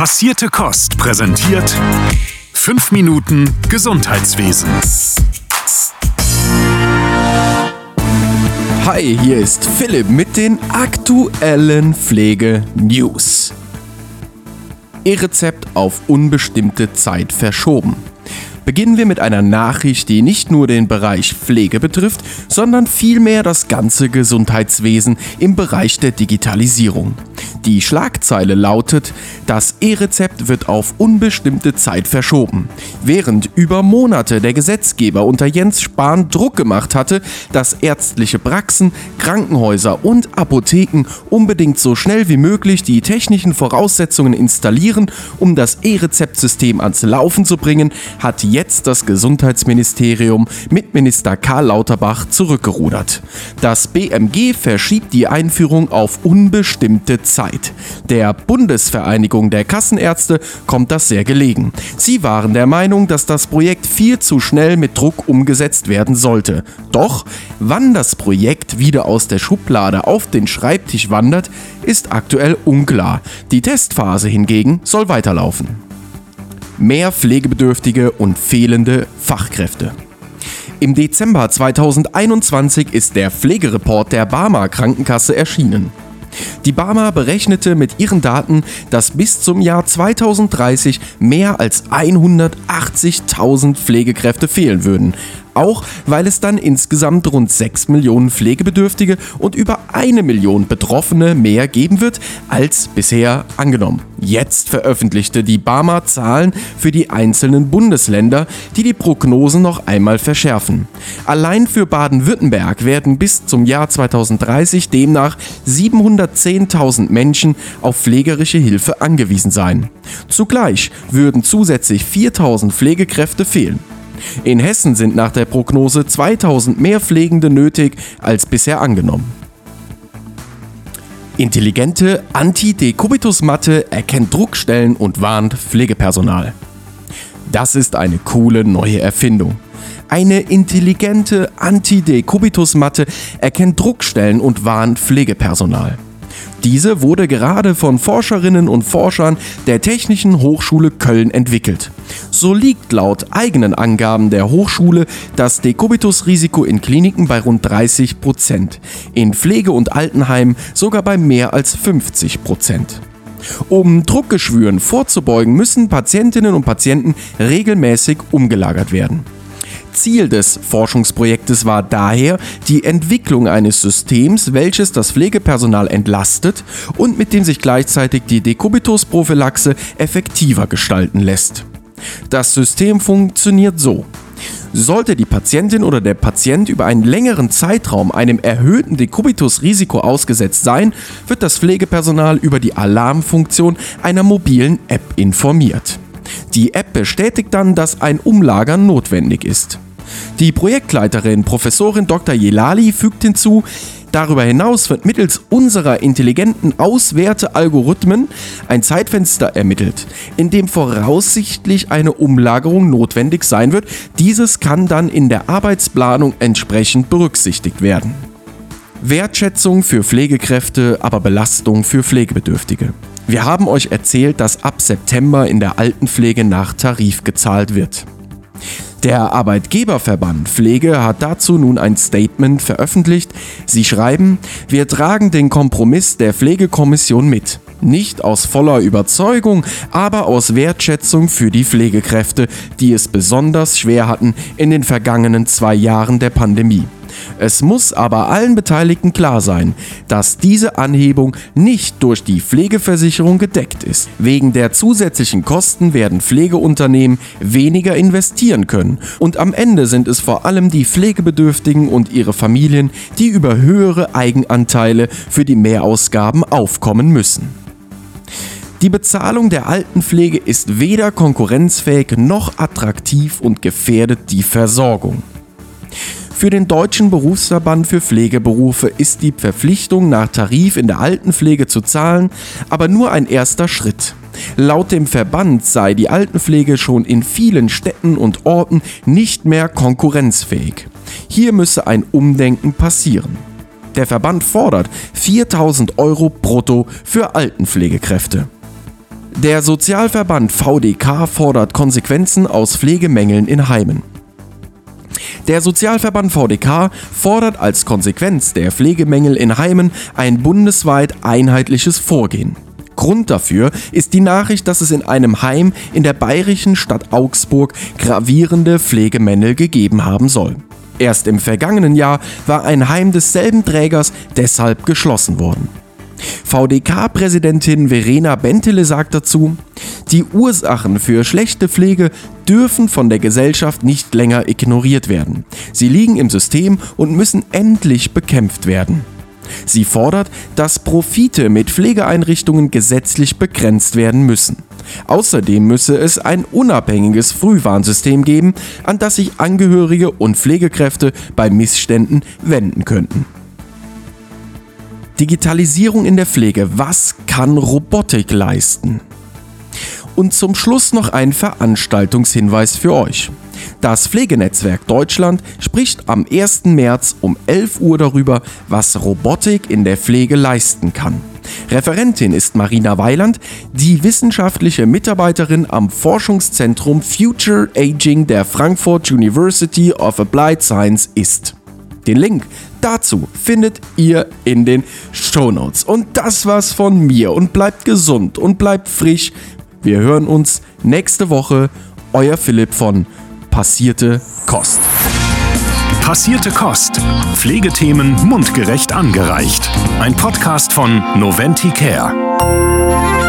Passierte Kost präsentiert 5 Minuten Gesundheitswesen. Hi, hier ist Philipp mit den aktuellen Pflege-News. E-Rezept auf unbestimmte Zeit verschoben. Beginnen wir mit einer Nachricht, die nicht nur den Bereich Pflege betrifft, sondern vielmehr das ganze Gesundheitswesen im Bereich der Digitalisierung. Die Schlagzeile lautet, das E-Rezept wird auf unbestimmte Zeit verschoben. Während über Monate der Gesetzgeber unter Jens Spahn Druck gemacht hatte, dass ärztliche Praxen, Krankenhäuser und Apotheken unbedingt so schnell wie möglich die technischen Voraussetzungen installieren, um das E-Rezeptsystem ans Laufen zu bringen, hat jetzt das Gesundheitsministerium mit Minister Karl Lauterbach zurückgerudert. Das BMG verschiebt die Einführung auf unbestimmte Zeit. Der Bundesvereinigung der Kassenärzte kommt das sehr gelegen. Sie waren der Meinung, dass das Projekt viel zu schnell mit Druck umgesetzt werden sollte. Doch, wann das Projekt wieder aus der Schublade auf den Schreibtisch wandert, ist aktuell unklar. Die Testphase hingegen soll weiterlaufen. Mehr Pflegebedürftige und fehlende Fachkräfte. Im Dezember 2021 ist der Pflegereport der Barmer Krankenkasse erschienen. Die Barmer berechnete mit ihren Daten, dass bis zum Jahr 2030 mehr als 180.000 Pflegekräfte fehlen würden auch weil es dann insgesamt rund 6 Millionen Pflegebedürftige und über eine Million Betroffene mehr geben wird als bisher angenommen. Jetzt veröffentlichte die Barmer Zahlen für die einzelnen Bundesländer, die die Prognosen noch einmal verschärfen. Allein für Baden-Württemberg werden bis zum Jahr 2030 demnach 710.000 Menschen auf pflegerische Hilfe angewiesen sein. Zugleich würden zusätzlich 4.000 Pflegekräfte fehlen. In Hessen sind nach der Prognose 2000 mehr Pflegende nötig als bisher angenommen. Intelligente Anti-Dekubitus-Matte erkennt Druckstellen und warnt Pflegepersonal. Das ist eine coole neue Erfindung. Eine intelligente Anti-Dekubitus-Matte erkennt Druckstellen und warnt Pflegepersonal. Diese wurde gerade von Forscherinnen und Forschern der Technischen Hochschule Köln entwickelt. So liegt laut eigenen Angaben der Hochschule das Dekubitus-Risiko in Kliniken bei rund 30 Prozent, in Pflege- und Altenheimen sogar bei mehr als 50 Prozent. Um Druckgeschwüren vorzubeugen, müssen Patientinnen und Patienten regelmäßig umgelagert werden. Ziel des Forschungsprojektes war daher die Entwicklung eines Systems, welches das Pflegepersonal entlastet und mit dem sich gleichzeitig die Dekubitus-Prophylaxe effektiver gestalten lässt. Das System funktioniert so. Sollte die Patientin oder der Patient über einen längeren Zeitraum einem erhöhten Dekubitus-Risiko ausgesetzt sein, wird das Pflegepersonal über die Alarmfunktion einer mobilen App informiert. Die App bestätigt dann, dass ein Umlagern notwendig ist. Die Projektleiterin Professorin Dr. Jelali fügt hinzu, Darüber hinaus wird mittels unserer intelligenten Auswertealgorithmen ein Zeitfenster ermittelt, in dem voraussichtlich eine Umlagerung notwendig sein wird. Dieses kann dann in der Arbeitsplanung entsprechend berücksichtigt werden. Wertschätzung für Pflegekräfte, aber Belastung für Pflegebedürftige. Wir haben euch erzählt, dass ab September in der Altenpflege nach Tarif gezahlt wird. Der Arbeitgeberverband Pflege hat dazu nun ein Statement veröffentlicht. Sie schreiben, wir tragen den Kompromiss der Pflegekommission mit. Nicht aus voller Überzeugung, aber aus Wertschätzung für die Pflegekräfte, die es besonders schwer hatten in den vergangenen zwei Jahren der Pandemie. Es muss aber allen Beteiligten klar sein, dass diese Anhebung nicht durch die Pflegeversicherung gedeckt ist. Wegen der zusätzlichen Kosten werden Pflegeunternehmen weniger investieren können und am Ende sind es vor allem die Pflegebedürftigen und ihre Familien, die über höhere Eigenanteile für die Mehrausgaben aufkommen müssen. Die Bezahlung der Altenpflege ist weder konkurrenzfähig noch attraktiv und gefährdet die Versorgung. Für den Deutschen Berufsverband für Pflegeberufe ist die Verpflichtung, nach Tarif in der Altenpflege zu zahlen, aber nur ein erster Schritt. Laut dem Verband sei die Altenpflege schon in vielen Städten und Orten nicht mehr konkurrenzfähig. Hier müsse ein Umdenken passieren. Der Verband fordert 4000 Euro brutto für Altenpflegekräfte. Der Sozialverband VDK fordert Konsequenzen aus Pflegemängeln in Heimen. Der Sozialverband VDK fordert als Konsequenz der Pflegemängel in Heimen ein bundesweit einheitliches Vorgehen. Grund dafür ist die Nachricht, dass es in einem Heim in der bayerischen Stadt Augsburg gravierende Pflegemängel gegeben haben soll. Erst im vergangenen Jahr war ein Heim desselben Trägers deshalb geschlossen worden. VDK-Präsidentin Verena Bentele sagt dazu, die Ursachen für schlechte Pflege dürfen von der Gesellschaft nicht länger ignoriert werden. Sie liegen im System und müssen endlich bekämpft werden. Sie fordert, dass Profite mit Pflegeeinrichtungen gesetzlich begrenzt werden müssen. Außerdem müsse es ein unabhängiges Frühwarnsystem geben, an das sich Angehörige und Pflegekräfte bei Missständen wenden könnten. Digitalisierung in der Pflege. Was kann Robotik leisten? Und zum Schluss noch ein Veranstaltungshinweis für euch. Das Pflegenetzwerk Deutschland spricht am 1. März um 11 Uhr darüber, was Robotik in der Pflege leisten kann. Referentin ist Marina Weiland, die wissenschaftliche Mitarbeiterin am Forschungszentrum Future Aging der Frankfurt University of Applied Science ist. Den Link dazu findet ihr in den Shownotes. Und das war's von mir und bleibt gesund und bleibt frisch. Wir hören uns nächste Woche. Euer Philipp von Passierte Kost. Passierte Kost. Pflegethemen mundgerecht angereicht. Ein Podcast von Noventi Care.